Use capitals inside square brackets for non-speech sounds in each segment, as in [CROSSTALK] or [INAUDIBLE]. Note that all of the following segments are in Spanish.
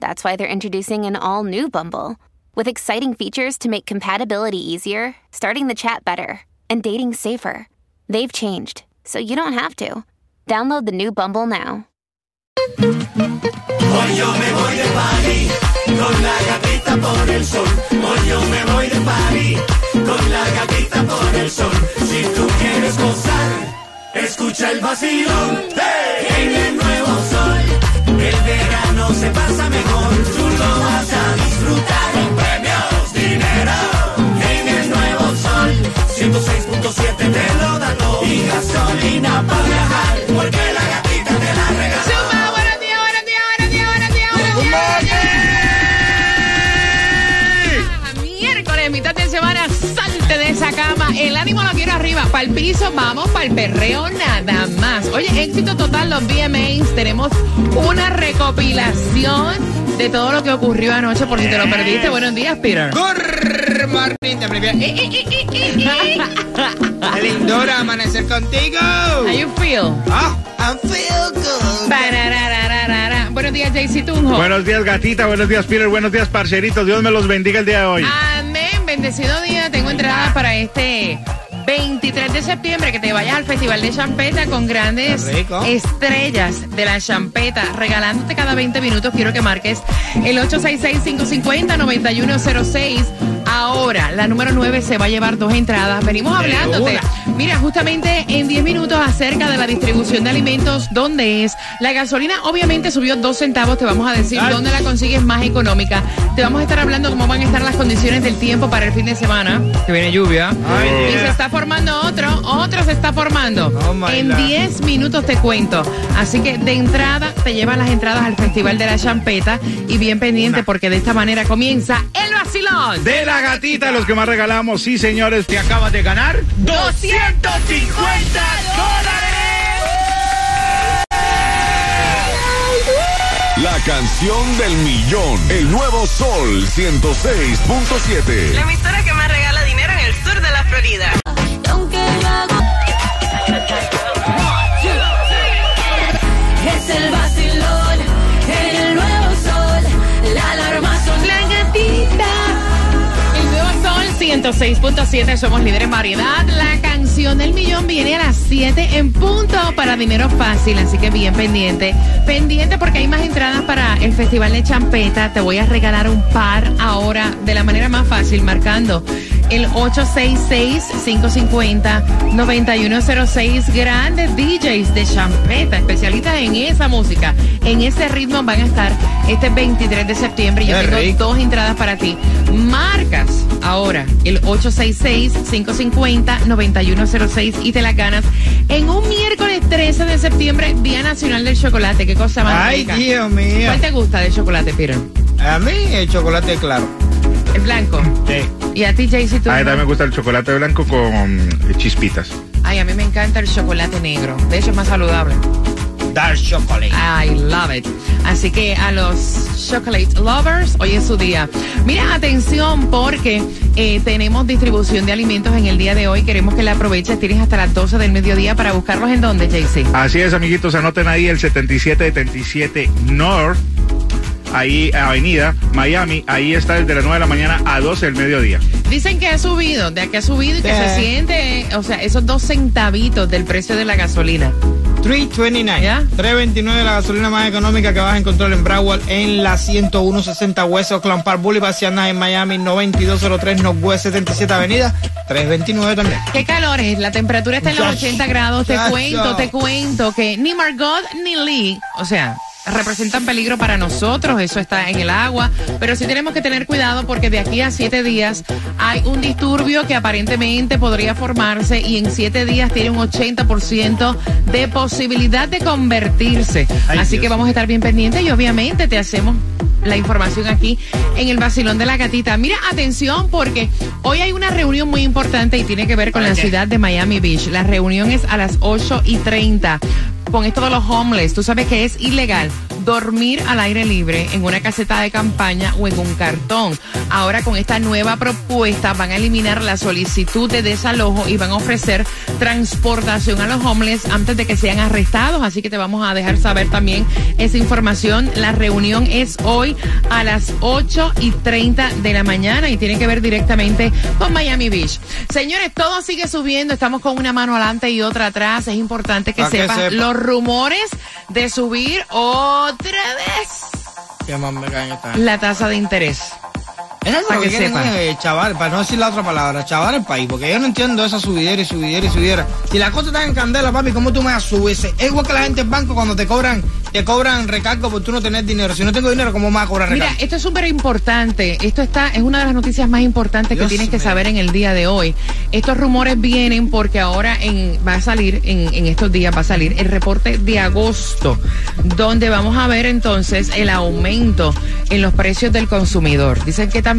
that's why they're introducing an all new Bumble with exciting features to make compatibility easier, starting the chat better, and dating safer. They've changed, so you don't have to. Download the new Bumble now. Hoy yo me voy de party con la gatita por el sol. Hoy yo me voy de party con la gatita por el sol. Si tú quieres gozar, escucha el vacilón. En el nuevo sol, el verano se pasa mejor. Tú lo vas a disfrutar con premios, dinero. En el nuevo sol, 106.7 te lo da. Arriba. Para el piso, vamos para el perreo nada más. Oye, éxito total los VMAs. Tenemos una recopilación de todo lo que ocurrió anoche. Por si te lo perdiste. Buenos días, Peter. Good morning, te Eh, eh, eh. [LAUGHS] Qué lindura amanecer contigo. How you feel? Ah, I feel good. Buenos días, JC Tunjo. Buenos días, gatita. Buenos días, Peter. Buenos días, parceritos. Dios me los bendiga el día de hoy. Amén, bendecido día. Tengo entradas para este 23 de septiembre que te vayas al Festival de Champeta con grandes estrellas de la champeta, regalándote cada 20 minutos. Quiero que marques el 866-550-9106. Ahora, la número 9 se va a llevar dos entradas. Venimos hablándote. Mira, justamente en 10 minutos acerca de la distribución de alimentos, ¿dónde es? La gasolina obviamente subió dos centavos, te vamos a decir Ay. dónde la consigues más económica. Te vamos a estar hablando cómo van a estar las condiciones del tiempo para el fin de semana. Que viene lluvia. Ay, Y se está formando otro, otro se está formando. Oh, en God. 10 minutos te cuento. Así que de entrada te llevan las entradas al Festival de la Champeta y bien pendiente porque de esta manera comienza el vacilón. De la gatita, los que más regalamos. Sí, señores, te acabas de ganar 250 La canción del millón. El nuevo Sol 106.7. La emisora que más regala dinero en el sur de la Florida. 106.7, somos líderes en variedad. La canción del millón viene a las 7 en punto para dinero fácil, así que bien pendiente. Pendiente porque hay más entradas para el Festival de Champeta. Te voy a regalar un par ahora de la manera más fácil, marcando el 866-550-9106. Grandes DJs de Champeta, especialistas en esa música, en ese ritmo van a estar este 23 de septiembre. Yo Qué tengo rico. dos entradas para ti. Marcas ahora el 866-550-9106 y te las ganas en un miércoles 13 de septiembre, Día Nacional del Chocolate. Qué cosa más Ay, rica. Dios mío. ¿Cuál te gusta de chocolate, Peter? A mí el chocolate claro. El blanco. Sí. Y a ti, Jaycee, tú. A mí también me gusta el chocolate blanco con eh, chispitas. Ay, a mí me encanta el chocolate negro. De hecho, es más saludable. Dark chocolate. I love it. Así que a los chocolate lovers, hoy es su día. Mira, atención porque eh, tenemos distribución de alimentos en el día de hoy. Queremos que la aproveches. Tienes hasta las 12 del mediodía para buscarlos en dónde, JC. Así es, amiguitos, anoten ahí el 7777 North. Ahí, Avenida Miami, ahí está desde las 9 de la mañana a 12 del mediodía. Dicen que ha subido, de que ha subido y que Sí. se siente, o sea, esos dos centavitos del precio de la gasolina. 329. ¿Ya? 329 la gasolina más económica que vas a encontrar en Broward en la 10160 West Oakland Park Boulevard, si andas en Miami 9203 Northwest 77 Avenida, 329 también. ¿Qué calor es? La temperatura está en los Muchacho, 80 grados. Te cuento, te cuento que ni Margot ni Lee, o sea, representan peligro para nosotros, eso está en el agua, pero sí tenemos que tener cuidado porque de aquí a siete días hay un disturbio que aparentemente podría formarse y en siete días tiene un 80% de posibilidad de convertirse. Ay, Así Dios que vamos a estar bien pendientes y obviamente te hacemos la información aquí en el Basilón de la Gatita. Mira, atención, porque hoy hay una reunión muy importante y tiene que ver con la ciudad de Miami Beach. La reunión es a las 8 y 30 con esto de los homeless, tú sabes que es ilegal dormir al aire libre en una caseta de campaña o en un cartón. Ahora con esta nueva propuesta van a eliminar la solicitud de desalojo y van a ofrecer transportación a los homeless antes de que sean arrestados. Así que te vamos a dejar saber también esa información. La reunión es hoy a las 8 y 30 de la mañana y tiene que ver directamente con Miami Beach. Señores, todo sigue subiendo. Estamos con una mano adelante y otra atrás. Es importante que Pa' que sepas sepa. los rumores de subir otra vez ¿Qué más me caen esta? la tasa de interés. Es Pa' lo que que sepan. chaval, para no decir la otra palabra, chaval el país, porque yo no entiendo esa subidera y subidera y subidera. Si la cosa está en candela, papi, ¿cómo tú me vas a subirse? Es igual que la gente en banco cuando te cobran, te cobran recargo por tú no tener dinero. Si no tengo dinero, ¿cómo me vas a cobrar Mira, recargo? esto es súper importante. Esto está, es una de las noticias más importantes que tienes que saber en el día de hoy. Estos rumores vienen porque ahora en, va a salir, en, en estos días va a salir el reporte de agosto, donde vamos a ver entonces el aumento en los precios del consumidor. Dicen que también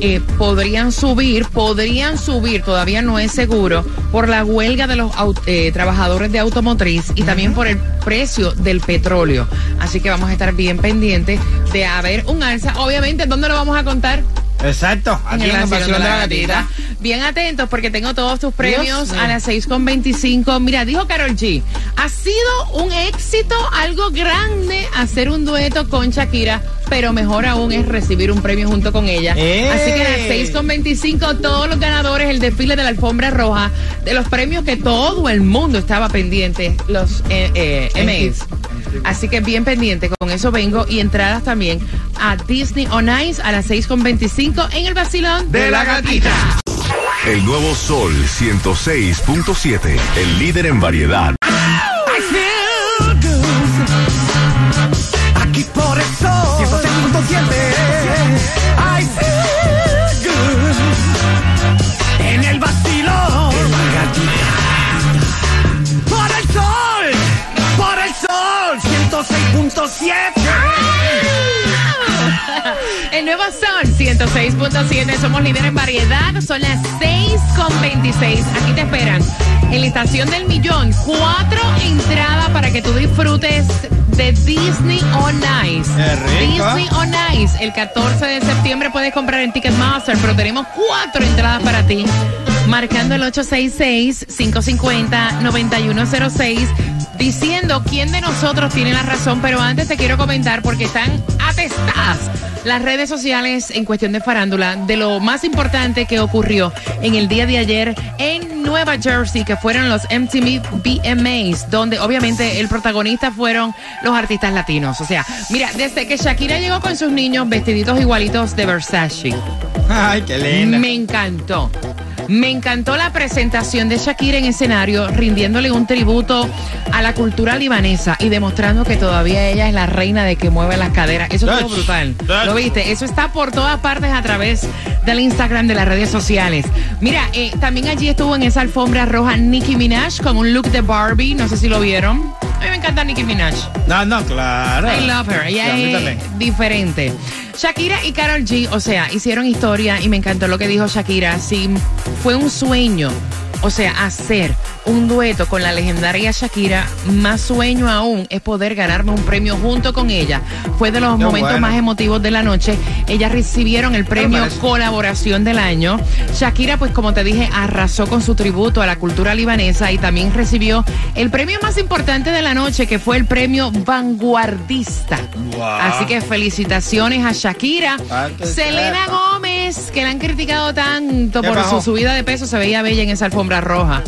eh, podrían subir, podrían subir, todavía no es seguro, por la huelga de los eh, trabajadores de automotriz y también por el precio del petróleo. Así que vamos a estar bien pendientes de haber un alza. Obviamente, ¿dónde lo vamos a contar? Exacto, aquí en vacilón de la gatita. Bien atentos porque tengo todos tus premios a las 6.25. Mira, dijo Carol G, ha sido un éxito, algo grande hacer un dueto con Shakira, pero mejor aún es recibir un premio junto con ella. ¡Eh! Así que a las 6.25 todos los ganadores, el desfile de la alfombra roja, de los premios que todo el mundo estaba pendiente, los eh, eh, MAs. Así que bien pendiente, con eso vengo y entradas también a Disney on Ice a las 6.25 en el vacilón De la gatita. El nuevo Sol 106.7. El líder en variedad. 106.7, somos líderes en variedad, son las 6.26. Aquí te esperan en la estación del millón, cuatro entradas para que tú disfrutes de Disney on Ice. Disney on Ice, el 14 de septiembre puedes comprar en Ticketmaster, pero tenemos cuatro entradas para ti. Marcando el 866-550-9106, diciendo quién de nosotros tiene la razón. Pero antes te quiero comentar, porque están atestadas las redes sociales en cuestión de farándula, de lo más importante que ocurrió en el día de ayer en Nueva Jersey, que fueron los MTV VMAs, donde obviamente el protagonista fueron los artistas latinos. O sea, mira, desde que Shakira llegó con sus niños vestiditos igualitos de Versace. [LAUGHS] Ay, qué linda. Me encantó. Me encantó la presentación de Shakira en escenario, rindiéndole un tributo a la cultura libanesa y demostrando que todavía ella es la reina de que mueve las caderas. Eso estuvo Touch, brutal. ¿Lo viste? Eso está por todas partes a través del Instagram de las redes sociales. Mira, eh, también allí estuvo en esa alfombra roja Nicki Minaj con un look de Barbie. No sé si lo vieron. A mí me encanta Nicki Minaj. No, no, claro. I love her. Sí, Ella mí es diferente. Shakira y Carol G, o sea, hicieron historia y me encantó lo que dijo Shakira. Sí, fue un sueño. O sea, hacer un dueto con la legendaria Shakira, más sueño aún es poder ganarme un premio junto con ella. Fue de los momentos bueno. más emotivos de la noche. Ellas recibieron el premio. Colaboración del Año. Shakira, pues como te dije, arrasó con su tributo a la cultura libanesa y también recibió el premio más importante de la noche, que fue el premio Vanguardista. Wow. Así que felicitaciones a Shakira. Selena sepa. Gómez, que la han criticado tanto ¿Qué por su subida de peso, se veía bella en esa alfombra roja,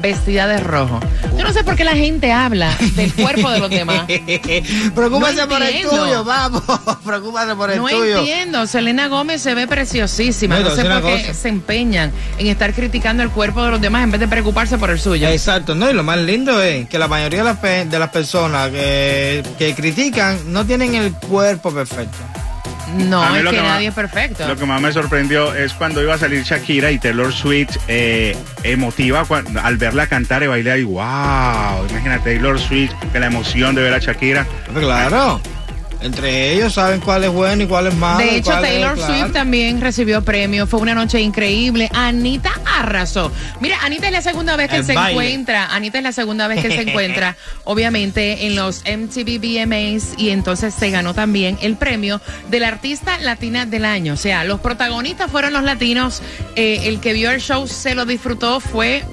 vestida de rojo. Yo no sé por qué la gente habla del cuerpo de los demás. [LAUGHS] Preocúpase No por el tuyo, vamos. [LAUGHS] Preocúpase por el No tuyo. entiendo, Selena Gómez se ve preciosísima. No, No, sé por qué cosa. se empeñan en estar criticando el cuerpo de los demás en vez de preocuparse por el suyo. Exacto, no, y lo más lindo es que la mayoría de las, pe- de las personas que, que critican no tienen el cuerpo perfecto. No, A mí es lo que que más- nadie es perfecto. Lo que más me sorprendió es cuando iba a salir Shakira y Taylor Swift eh, emotiva cuan- al verla cantar y bailar y wow, imagínate Taylor Swift, que la emoción de ver a Shakira. Claro. Entre ellos saben cuál es bueno y cuál es malo. De hecho, es- Taylor claro. Swift también recibió premio. Fue una noche increíble. Anita arrasó. Mira, Anita es la segunda vez que El se baile. encuentra. Anita es la segunda vez que se [LAUGHS] encuentra, obviamente, en los MTV VMAs y entonces se ganó también el premio de la artista latina del año. O sea, los protagonistas fueron los latinos. Eh, el que vio el show se lo disfrutó fue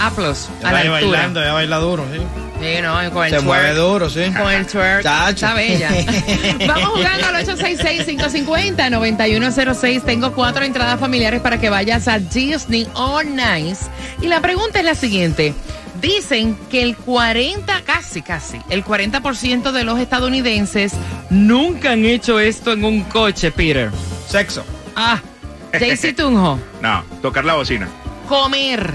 Aplos a la altura. bailando, ella baila duro, sí. Sí, no, con el Se twerk. mueve duro, sí. Con el twerk. Chacho. Está bella. [LAUGHS] Vamos jugando al 866-550-9106. Tengo cuatro entradas familiares para que vayas a Disney on Nice. Y la pregunta es la siguiente. Dicen que el 40, casi, casi, el 40% de los estadounidenses nunca han hecho esto en un coche, Peter. Sexo. Ah, Daisy Tunjo, No, tocar la bocina. comer.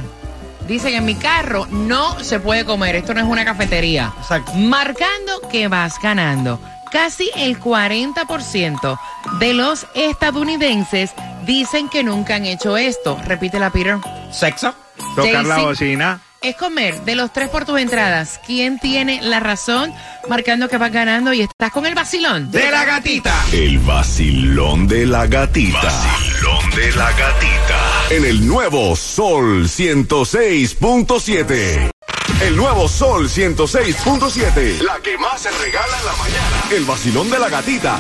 Dicen en mi carro no se puede comer, esto no es una cafetería. Exacto. Marcando que vas ganando. Casi el 40% de los estadounidenses dicen que nunca han hecho esto. Repítela, Peter. Sexo. Tocar la bocina. Es comer. De los tres por tus entradas, ¿quién tiene la razón? Marcando que vas ganando y estás con el vacilón. De la gatita. El vacilón de la gatita. Vacilón de la gatita. En el nuevo Sol 106.7. El nuevo Sol 106.7. La que más se regala en la mañana. El vacilón de la gatita.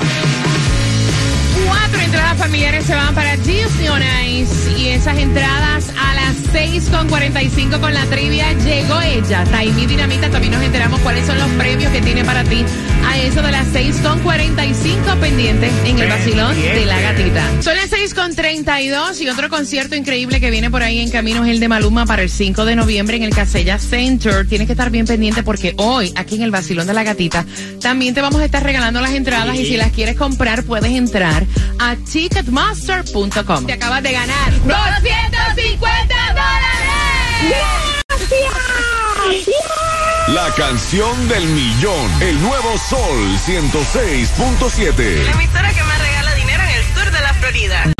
Cuatro entradas familiares se van para Disney on Ice y esas entradas a las 6.45 con la trivia llegó ella. Taimi Dinamita, también nos enteramos cuáles son los premios que tiene para ti a eso de las 6.45 pendientes en el vacilón de la gatita. Son las 6.32 y otro concierto increíble que viene por ahí en camino es el de Maluma para el 5 de noviembre en el Casella Center. Tienes que estar bien pendiente porque hoy aquí en el vacilón de la gatita también te vamos a estar regalando las entradas y si las quieres comprar puedes entrar a ticketmaster.com. Te acabas de ganar 250 dólares. La canción del millón. El nuevo Sol 106.7. La emisora que más regala dinero en el sur de la Florida.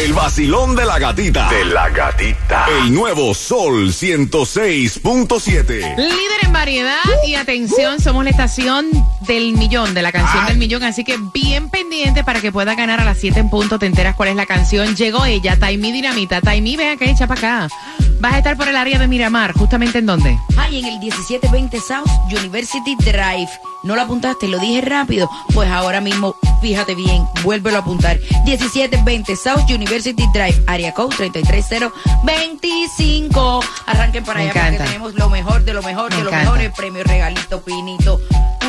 El vacilón de la gatita. De la gatita. El nuevo Sol 106.7. Líder en variedad y atención, somos la estación del millón, de la canción del millón, así que bien pendiente para que puedas ganar a las 7 en punto, te enteras cuál es la canción. Llegó ella, Taimi Dinamita. Taimi, ven acá, echa para acá. Vas a estar por el área de Miramar, justamente en dónde? Ay, en el 1720 South University Drive. ¿No lo apuntaste? Lo dije rápido. Pues ahora mismo, fíjate bien, vuélvelo a apuntar. 1720 South University Drive, área code 33025. Arranquen para Me allá porque tenemos lo mejor de lo mejor Me de lo encanta. mejor. El premio regalito pinito.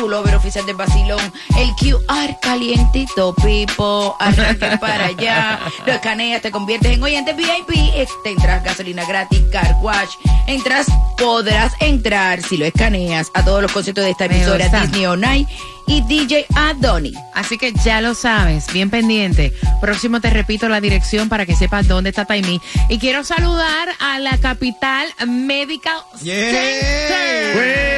Pullover oficial del Basilón. El QR calientito, Pipo. Arranquen [LAUGHS] para allá. Lo escaneas, te conviertes en oyente VIP. Tendrás gasolina gratis, car wash. Entras, podrás entrar si lo escaneas a todos los conciertos de esta emisora. Disney On Ice y DJ Adoni. Así que ya lo sabes, bien pendiente. Próximo te repito la dirección para que sepas dónde está Taimi. Y quiero saludar a la Capital Medical Center.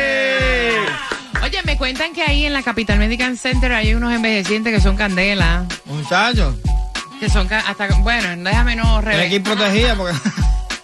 Oye, me cuentan que ahí en la Capital Medical Center hay unos envejecientes que son candela, Muchachos. que son ca- hasta, bueno, déjame no Tienes que ir revelar. protegida porque. [LAUGHS]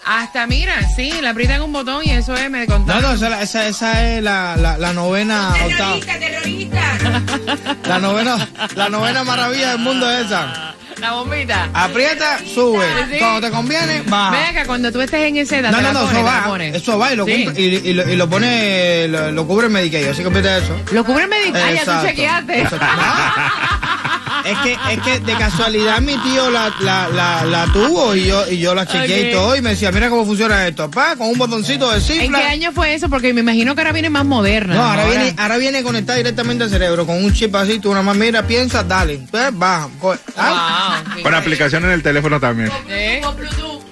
Hasta mira, sí, le aprietan un botón y eso es, me No, contaron. no, esa, esa, esa es la, la, la novena octava. [LAUGHS] La novena, la novena maravilla del mundo es esa. La bombita. Aprieta, sube. Sí. Cuando te conviene, baja. Acá, cuando tú estés en esa edad, No, no, no, eso va. Eso va y lo, Sí. y, y lo, y lo pone, lo, lo cubre Medicaid. Así que aprieta eso. Lo cubre médico. Ah, ya tú chequeaste. [LAUGHS] Es que, es que de casualidad mi tío la, la, la, la tuvo y yo, y yo la chequeé y todo y me decía, mira cómo funciona esto. Pa, con un botoncito de ¿En cifra. qué año fue eso? Porque me imagino que ahora viene más moderna. No, ahora viene, ahora viene conectada directamente al cerebro con un chip así, tú nada más mira, piensa, dale. Entonces baja. coge. Wow. Con aplicación en el teléfono también. ¿Eh?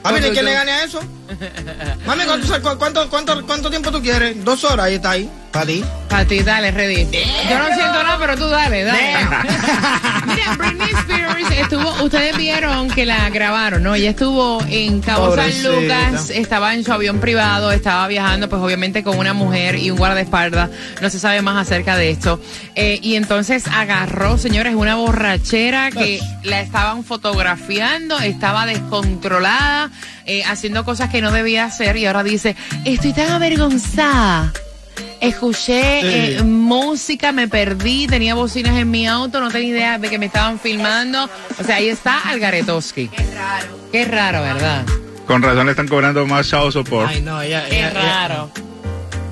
Mami, ¿de quién le gane a eso? [LAUGHS] Mami, ¿cuánto, cuánto, cuánto, cuánto tiempo tú quieres? Dos horas, ahí está ahí. Para ti. Para ti, dale, ready. Yo no siento nada, pero tú dale, dale. [LAUGHS] Mira, Britney Spears estuvo, ustedes vieron que la grabaron, ¿no? Ella estuvo en Cabo San. Lucas, estaba en su avión privado, estaba viajando, pues obviamente con una mujer y un guardaespaldas. No se sabe más acerca de esto. Eh, y entonces agarró, señores, una borrachera que la estaban fotografiando, estaba descontrolada, eh, haciendo cosas que no debía hacer y ahora dice, estoy tan avergonzada Escuché eh, música, me perdí, tenía bocinas en mi auto, no tenía idea de que me estaban filmando. O sea, ahí está Algaretoski. Qué raro. Qué raro, ¿verdad? Con razón le están cobrando más chao support. Ay, no, ella. Qué ella- ella- raro.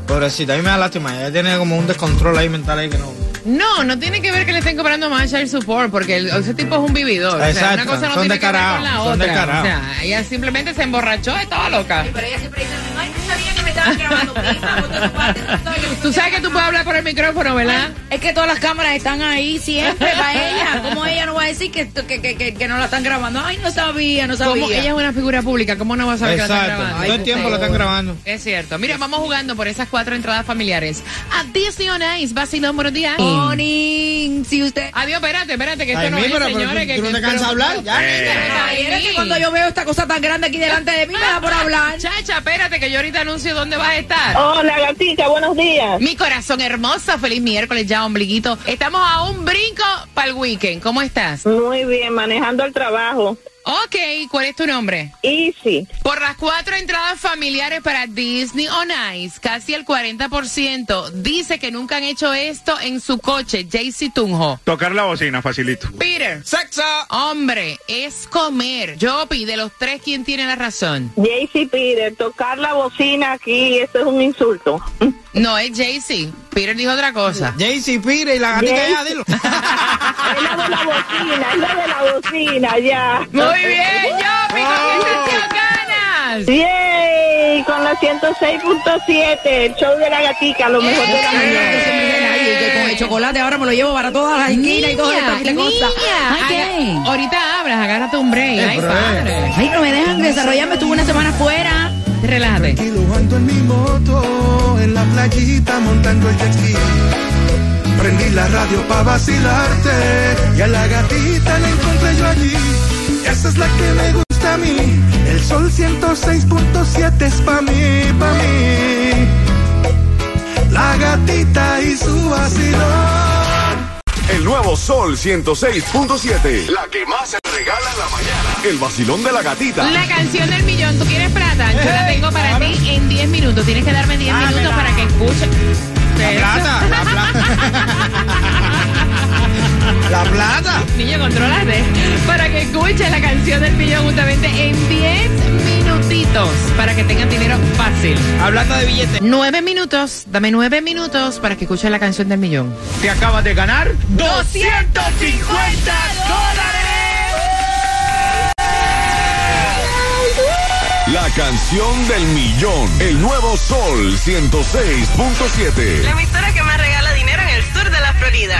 pobrecita, a mí me da lástima. Ella tiene como un descontrol ahí mental ahí que no. No, no tiene que ver que le estén cobrando más child support, porque el- ese tipo es un vividor. O sea, Exacto, una cosa no son tiene que ver con la son otra. O sea, ella simplemente se emborrachó y estaba loca. Pero ella siempre dice, ay, no sabía estaban grabando. Tú sabes que- Tú puedes hablar por el micrófono, ¿verdad? Es que todas las cámaras están ahí siempre para ella. ¿Cómo ella no va a decir que, que, que, que, que no la están grabando? Ay, no sabía, no sabía. Como ella es una figura pública, ¿cómo no va a saber que la están Exacto. grabando? Todo el tiempo lo están grabando. Es cierto. Mira, vamos jugando por esas cuatro entradas familiares. A Disney on Ice, vacilón, buenos días. Morning, si usted... Adiós, espérate, espérate, que esto Ay, no es, pero- pero señores. tú- que, tú no te cansas de hablar, ya, Eh, niña. Ay, es que cuando yo veo esta cosa tan grande aquí delante de mí me da por hablar. Chacha, espérate, que yo ahorita anuncio dónde vas a estar. Hola, gatita, buenos días. Mi corazón hermoso, feliz miércoles ya, ombliguito. Estamos a un brinco para el weekend. ¿Cómo estás? Muy bien, manejando el trabajo. Ok, ¿cuál es tu nombre? Easy. Por las cuatro entradas familiares para Disney on Ice, casi el 40% dice que nunca han hecho esto en su coche. JC Tunjo. Tocar la bocina, facilito. Peter. ¡Sexo! Hombre, es comer. Jopi, de los tres, ¿quién tiene la razón? JC Peter, tocar la bocina aquí, eso es un insulto. No, es JC. Peter dijo otra cosa. Jaycee Pire y la gatita Jaycee. ya, dilo. [LAUGHS] Es la de la bocina, es la de la bocina, ya. Muy bien, Jopi, ¿con qué ganas? ¡Yay! Con la 106.7, el show de la gatica, lo mejor de la mañana. Ay, que con el chocolate ahora me lo llevo para todas las esquinas y todas estas Niña, cosas. Ay, aga- ¿qué? ahorita hablas, agárrate un break. Ay, padre. Ay, no me dejan desarrollarme. Estuve una semana fuera. Relájate. Tranquilo ando en mi moto, en la playita montando el jet ski. Prendí la radio pa' vacilarte y a la gatita la encontré yo allí. Esa es la que me gusta a mí. El sol 106.7 es pa' mí, pa' mí. La gatita y su vacilón. El nuevo Sol 106.7. La que más se regala en la mañana. El vacilón de la gatita. La canción del millón, ¿tú quieres plata? Yo la tengo para ti en 10 minutos. Tienes que darme 10 Dámela. minutos para que escuche. La plata, la plata. [LAUGHS] La plata. Niño, controlate. Para que escuche la canción del millón justamente en 10 minutitos. Para que tengan dinero fácil. Hablando de billetes. 9 minutos. Dame 9 minutos para que escuche la canción del millón. Te acabas de ganar 250 La canción del millón. El nuevo Sol 106.7. La emisora que más regala dinero en el sur de la Florida.